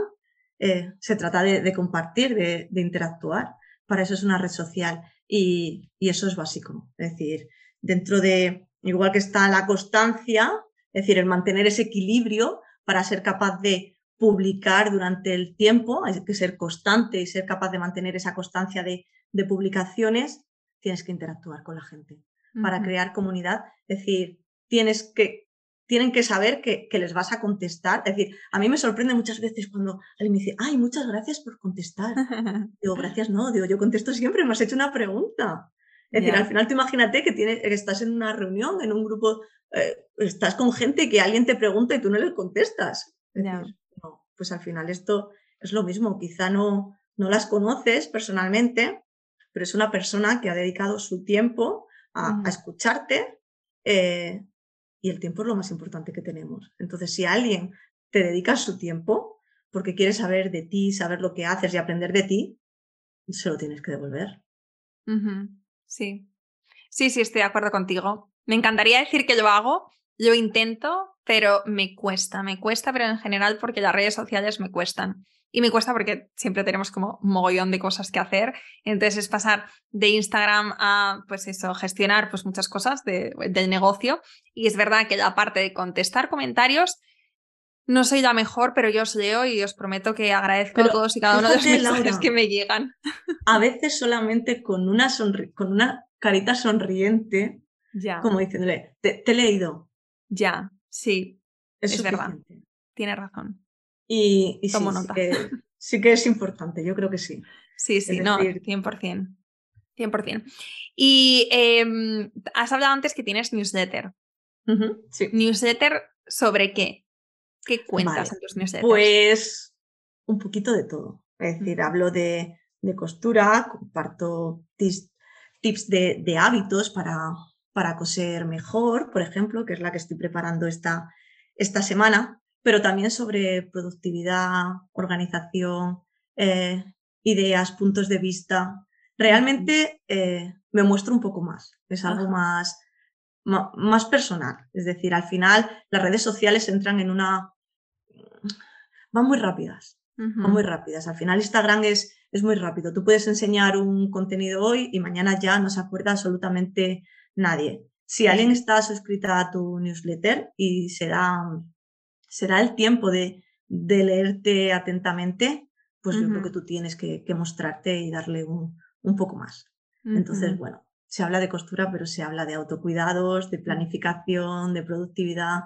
eh, se trata de, compartir, de, interactuar. Para eso es una red social y, eso es básico. Es decir, dentro de, igual que está la constancia, es decir, el mantener ese equilibrio para ser capaz de publicar durante el tiempo, hay que ser constante y ser capaz de mantener esa constancia de, publicaciones, tienes que interactuar con la gente para crear comunidad. Es decir, tienes que tienen que saber que, les vas a contestar. Es decir, a mí me sorprende muchas veces cuando alguien me dice, ay, muchas gracias por contestar. digo, gracias, no, digo, yo contesto siempre, me has hecho una pregunta. Es decir, al final tú imagínate que, tienes, que estás en una reunión, en un grupo, eh, estás con gente que alguien te pregunta y tú no le contestas. no, pues al final esto es lo mismo, quizá no, no las conoces personalmente, pero es una persona que ha dedicado su tiempo a, escucharte, eh, y el tiempo es lo más importante que tenemos. Entonces, si alguien te dedica su tiempo porque quiere saber de ti, saber lo que haces y aprender de ti, se lo tienes que devolver. Sí, sí, sí, estoy de acuerdo contigo. Me encantaría decir que lo hago, lo intento, pero me cuesta, me cuesta, pero en general porque las redes sociales me cuestan. Y me cuesta porque siempre tenemos como un mogollón de cosas que hacer. Entonces es pasar de Instagram a, pues eso, gestionar pues muchas cosas del negocio. Y es verdad que la parte de contestar comentarios, no soy la mejor, pero yo os leo y os prometo que agradezco a todos y cada uno de los mensajes que me llegan. A veces solamente con una, con una carita sonriente, ya. como diciéndole, te, he leído. Ya, sí, es, verdad. Tienes razón. Y, Sí, que, es importante, yo creo que sí. Sí, sí, no, 100%. 100%. Y em, has hablado antes que tienes newsletter. sí. ¿Newsletter sobre qué? ¿Qué cuentas en tus newsletters? Pues un poquito de todo. Es decir, hablo de, costura, comparto tips, de, hábitos para, para, coser mejor, por ejemplo, que es la que estoy preparando esta, esta semana, pero también sobre productividad, organización, eh, ideas, puntos de vista. Realmente eh, me muestro un poco más, es algo más, más personal. Es decir, al final las redes sociales entran en una... van muy rápidas, van muy rápidas. Al final Instagram es, es muy rápido. Tú puedes enseñar un contenido hoy y mañana ya no se acuerda absolutamente nadie. Si alguien está suscrita a tu newsletter y se da, el tiempo de, de leerte atentamente, pues yo creo que tú tienes que, mostrarte y darle un, un poco más. Entonces, bueno, se habla de costura, pero se habla de autocuidados, de planificación, de productividad,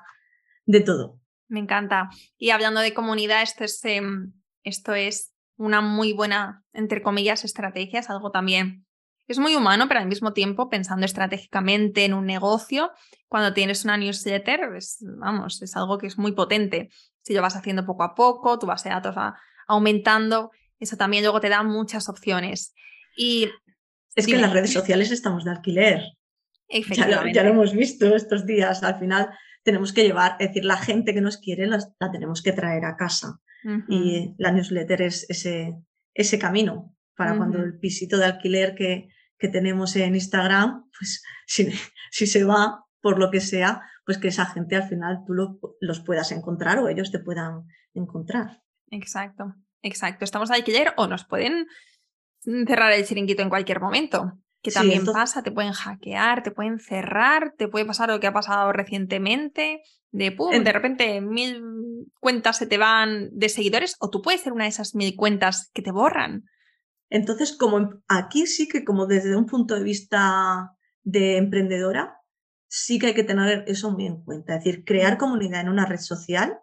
de todo. Me encanta. Y hablando de comunidad, esto es, em, esto es una muy buena, entre comillas, estrategia, es algo también, es muy humano, pero al mismo tiempo pensando estratégicamente en un negocio, cuando tienes una newsletter, vamos, es algo que es muy potente. Si lo vas haciendo poco a poco, tu base de datos va aumentando, eso también luego te da muchas opciones. Y es que en las redes sociales estamos de alquiler. Efectivamente. Ya lo, hemos visto estos días. Al final tenemos que llevar, es decir, la gente que nos quiere la, tenemos que traer a casa. Y la newsletter es ese, ese camino para cuando el pisito de alquiler que, que tenemos en Instagram, pues si, si, se va por lo que sea, pues que esa gente al final tú los puedas encontrar o ellos te puedan encontrar. Exacto, exacto. Estamos de alquiler o nos pueden cerrar el chiringuito en cualquier momento. Que también pasa, te pueden hackear, te pueden cerrar, te puede pasar lo que ha pasado recientemente, de pum, de repente mil cuentas se te van de seguidores, o tú puedes ser una de esas mil cuentas que te borran. Entonces, como aquí sí que como desde un punto de vista de emprendedora, sí que hay que tener eso muy en cuenta. Es decir, crear comunidad en una red social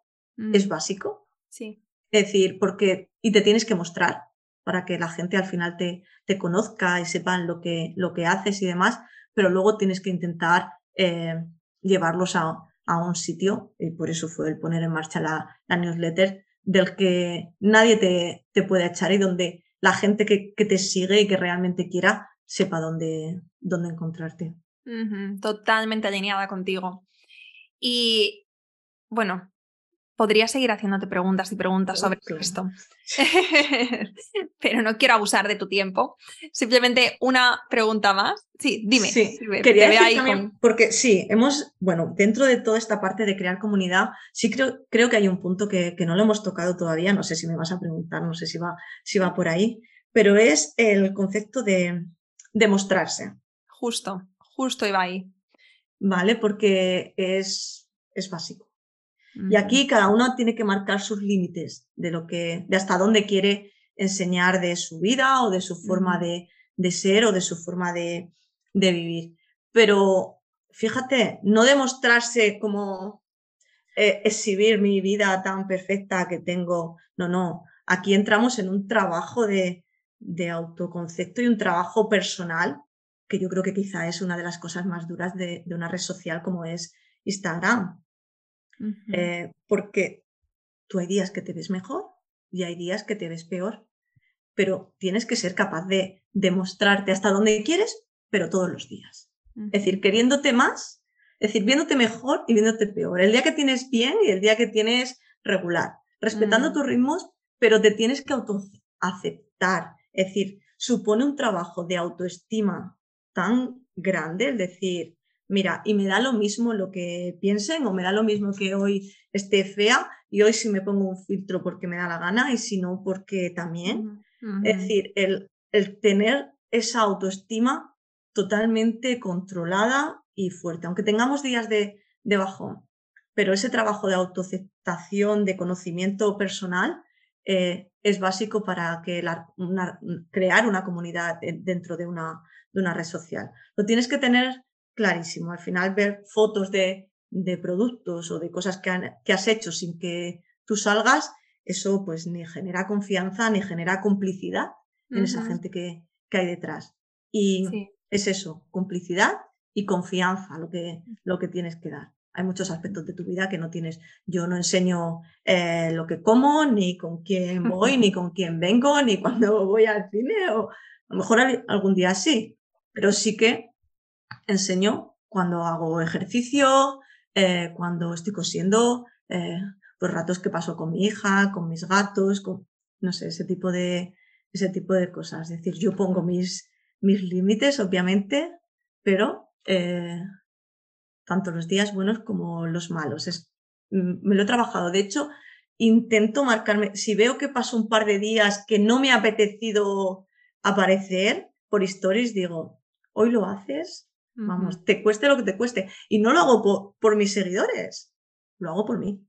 es básico. Sí. Es decir, porque, y te tienes que mostrar para que la gente al final te, te conozca y sepan lo que, lo que haces y demás, pero luego tienes que intentar eh, llevarlos a, un sitio, y por eso fue el poner en marcha la, newsletter, del que nadie te, te, puede echar y donde la gente que, te sigue y que realmente quiera sepa dónde, dónde encontrarte. totalmente alineada contigo. Y bueno, podría seguir haciéndote preguntas y preguntas sobre esto, pero no quiero abusar de tu tiempo. Simplemente una pregunta más. Sí, dime. Sí, quería decir también, porque sí, hemos, bueno, dentro de toda esta parte de crear comunidad, sí creo, creo que hay un punto que, no lo hemos tocado todavía, no sé si me vas a preguntar, no sé si va, si va por ahí, pero es el concepto de, de mostrarse. Justo, justo iba ahí. Vale, porque es, es básico. Y aquí cada uno tiene que marcar sus límites de lo que, de hasta dónde quiere enseñar de su vida o de su forma de, ser o de su forma de, vivir. Pero fíjate, no demostrarse como eh, exhibir mi vida tan perfecta que tengo. No, no. Aquí entramos en un trabajo de, de autoconcepto y un trabajo personal, que yo creo que quizá es una de las cosas más duras de, de una red social como es Instagram. Eh, porque tú hay días que te ves mejor y hay días que te ves peor, pero tienes que ser capaz de demostrarte hasta dónde quieres, pero todos los días. Es decir, queriéndote más, es decir, viéndote mejor y viéndote peor. El día que tienes bien y el día que tienes regular, respetando mm. tus ritmos, pero te tienes que aceptar. Es decir, supone un trabajo de autoestima tan grande, es decir, mira, y me da lo mismo lo que piensen o me da lo mismo que hoy esté fea y hoy si me pongo un filtro porque me da la gana y si no porque también. Es decir, el, tener esa autoestima totalmente controlada y fuerte, aunque tengamos días de, bajón, pero ese trabajo de autoaceptación, de conocimiento personal, eh, es básico para que crear una comunidad dentro de una, de una red social. Lo tienes que tener clarísimo. Al final ver fotos de, productos o de cosas que, que, has hecho sin que tú salgas, eso pues ni genera confianza ni genera complicidad en esa gente que, hay detrás. Y es eso, complicidad y confianza lo que, lo que tienes que dar. hay muchos aspectos de tu vida que no tienes. Yo no enseño eh, lo que como, ni con quién voy, ni con quién vengo, ni cuando voy al cine, o a lo mejor algún día sí, pero sí que enseño cuando hago ejercicio, eh, cuando estoy cosiendo, eh, los ratos que paso con mi hija, con mis gatos, no sé, ese tipo de, ese tipo de cosas. Es decir, yo pongo mis, mis límites, obviamente, pero tanto los días buenos como los malos. Es, me lo he trabajado. De hecho, intento marcarme, si veo que paso un par de días que no me ha apetecido aparecer por stories, digo, hoy lo haces, vamos, te cueste lo que te cueste. Y no lo hago por, mis seguidores, lo hago por mí.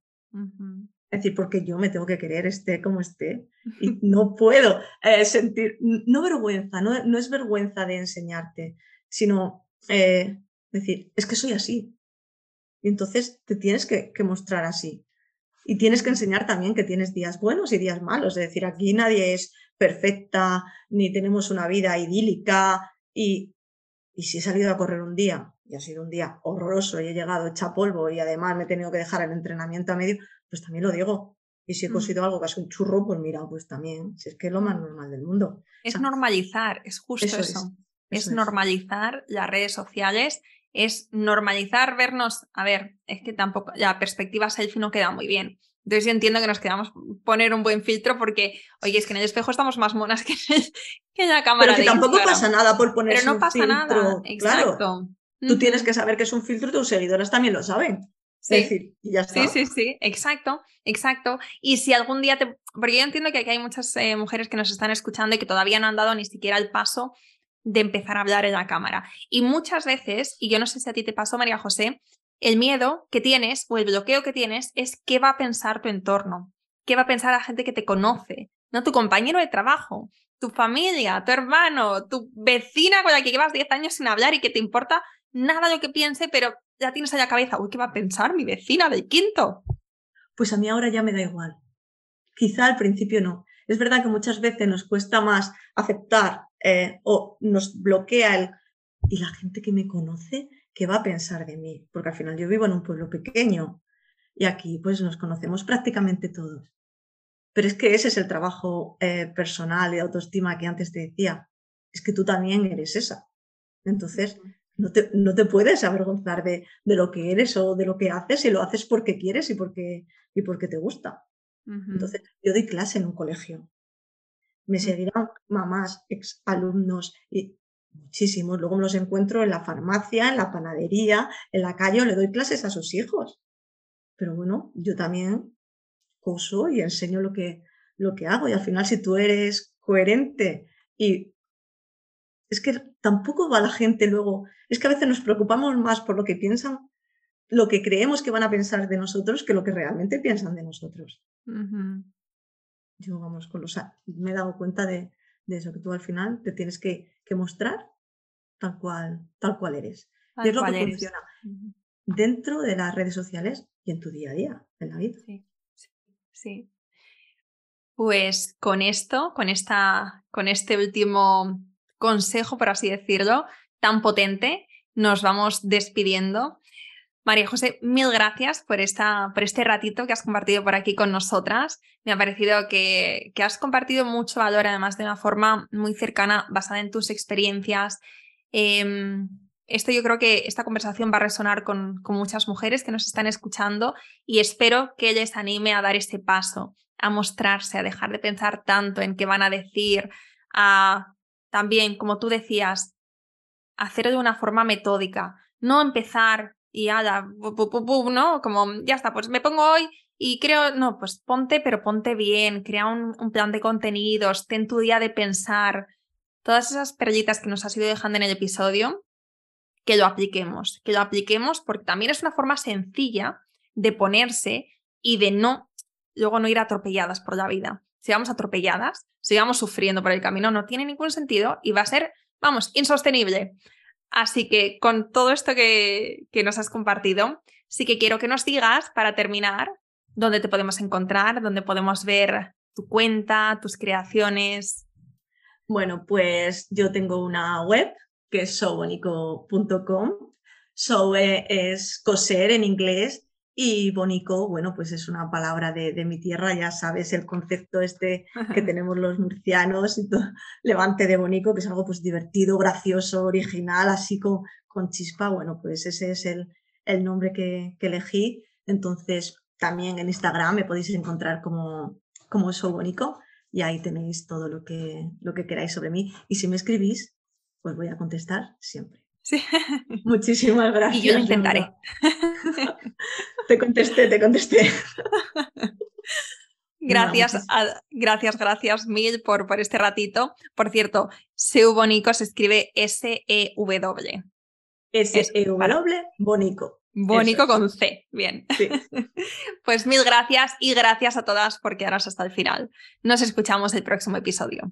Es decir, porque yo me tengo que querer, esté como esté, y no puedo eh, sentir, no vergüenza, no, no, es vergüenza de enseñarte, sino eh, decir, es que soy así. Y entonces te tienes que, mostrar así. Y tienes que enseñar también que tienes días buenos y días malos. Es decir, aquí nadie es perfecta, ni tenemos una vida idílica. Y, y si he salido a correr un día y ha sido un día horroroso y he llegado hecha polvo y además me he tenido que dejar el entrenamiento a medio, pues también lo digo. Y si he mm. cosido algo que es un churro, pues mira, pues también, si es que es lo más normal del mundo. Es normalizar, es justo eso. Es, es normalizar las redes sociales es normalizar vernos, a ver, es que tampoco, la perspectiva selfie no queda muy bien. Entonces yo entiendo que nos quedamos poner un buen filtro porque, oye, es que en el espejo estamos más monas que en, la cámara. Pero que tampoco pasa nada por poner Pero no pasa nada, exacto. Tú tienes que saber que es un filtro y tus seguidores también lo saben. Sí. Es decir, y ya está. Sí, sí, sí, exacto, exacto. Y si algún día te... Porque yo entiendo que aquí hay muchas eh, mujeres que nos están escuchando y que todavía no han dado ni siquiera el paso de empezar a hablar en la cámara. Y muchas veces, y yo no sé si a ti te pasó, María José, el miedo que tienes o el bloqueo que tienes es qué va a pensar tu entorno, qué va a pensar la gente que te conoce, no tu compañero de trabajo, tu familia, tu hermano, tu vecina con la que llevas 10 años sin hablar y que te importa nada lo que piense, pero ya tienes en la cabeza, uy, ¿qué va a pensar mi vecina del quinto? Pues a mí ahora ya me da igual. Quizá al principio no. Es verdad que muchas veces nos cuesta más aceptar eh, o nos bloquea el... ¿Y la gente que me conoce, qué va a pensar de mí? Porque al final yo vivo en un pueblo pequeño y aquí pues nos conocemos prácticamente todos. Pero es que ese es el trabajo eh, personal y autoestima que antes te decía. Es que tú también eres esa. Entonces, no te, no te puedes avergonzar de, de, lo que eres o de lo que haces y lo haces porque quieres y porque, y porque te gusta. Entonces, yo doy clase en un colegio me seguirán mamás, ex alumnos y muchísimos. Luego me los encuentro en la farmacia, en la panadería, en la calle o le doy clases a sus hijos. Pero bueno, yo también uso y enseño lo que, lo que hago. Y al final, si tú eres coherente y es que tampoco va la gente luego, es que a veces nos preocupamos más por lo que piensan, lo que creemos que van a pensar de nosotros que lo que realmente piensan de nosotros yo, vamos, con los, me he dado cuenta de, eso, que tú al final te tienes que, mostrar tal cual, tal cual eres. y es lo que funciona dentro de las redes sociales y en tu día a día, en la vida. Sí, sí. Pues con esto, con, esta, con este último consejo, por así decirlo, tan potente, nos vamos despidiendo. María José, mil gracias por, esta, por este ratito que has compartido por aquí con nosotras. Me ha parecido que, que, has compartido mucho valor, además de una forma muy cercana, basada en tus experiencias. Em, esto yo creo que esta conversación va a resonar con, con, muchas mujeres que nos están escuchando y espero que les anime a dar este paso, a mostrarse, a dejar de pensar tanto en qué van a decir, a también, como tú decías, hacerlo de una forma metódica, no empezar y ala, ¿no? Como ya está, pues me pongo hoy y creo, no, pues ponte, pero ponte bien, crea un, plan de contenidos, ten tu día de pensar, todas esas perlitas que nos has ido dejando en el episodio, que lo apliquemos, que lo apliquemos porque también es una forma sencilla de ponerse y de no, luego no ir atropelladas por la vida. Si vamos atropelladas, si vamos sufriendo por el camino, no tiene ningún sentido y va a ser, vamos, insostenible. Así que con todo esto que, nos has compartido, sí que quiero que nos digas, para terminar, dónde te podemos encontrar, dónde podemos ver tu cuenta, tus creaciones. Bueno, pues yo tengo una web que es sobonico.com. So es coser en inglés y bonico, bueno, pues es una palabra de, de, mi tierra, ya sabes, el concepto este que tenemos los murcianos, y todo, levante de bonico, que es algo pues divertido, gracioso, original, así con, con chispa, bueno, pues ese es el, el nombre que, que, elegí. Entonces, también en Instagram me podéis encontrar como, como Soy Bonico y ahí tenéis todo lo que, lo que queráis sobre mí. Y si me escribís, pues voy a contestar siempre. Sí. Muchísimas gracias. Y yo lo intentaré. te contesté, te contesté. Gracias, a, gracias, gracias mil por, por este ratito. Por cierto, Seu Bonico se escribe S-E-W. S-E-W, Bonico. Bonico con C, bien. Sí. pues mil gracias y gracias a todas por quedaros hasta el final. Nos escuchamos el próximo episodio.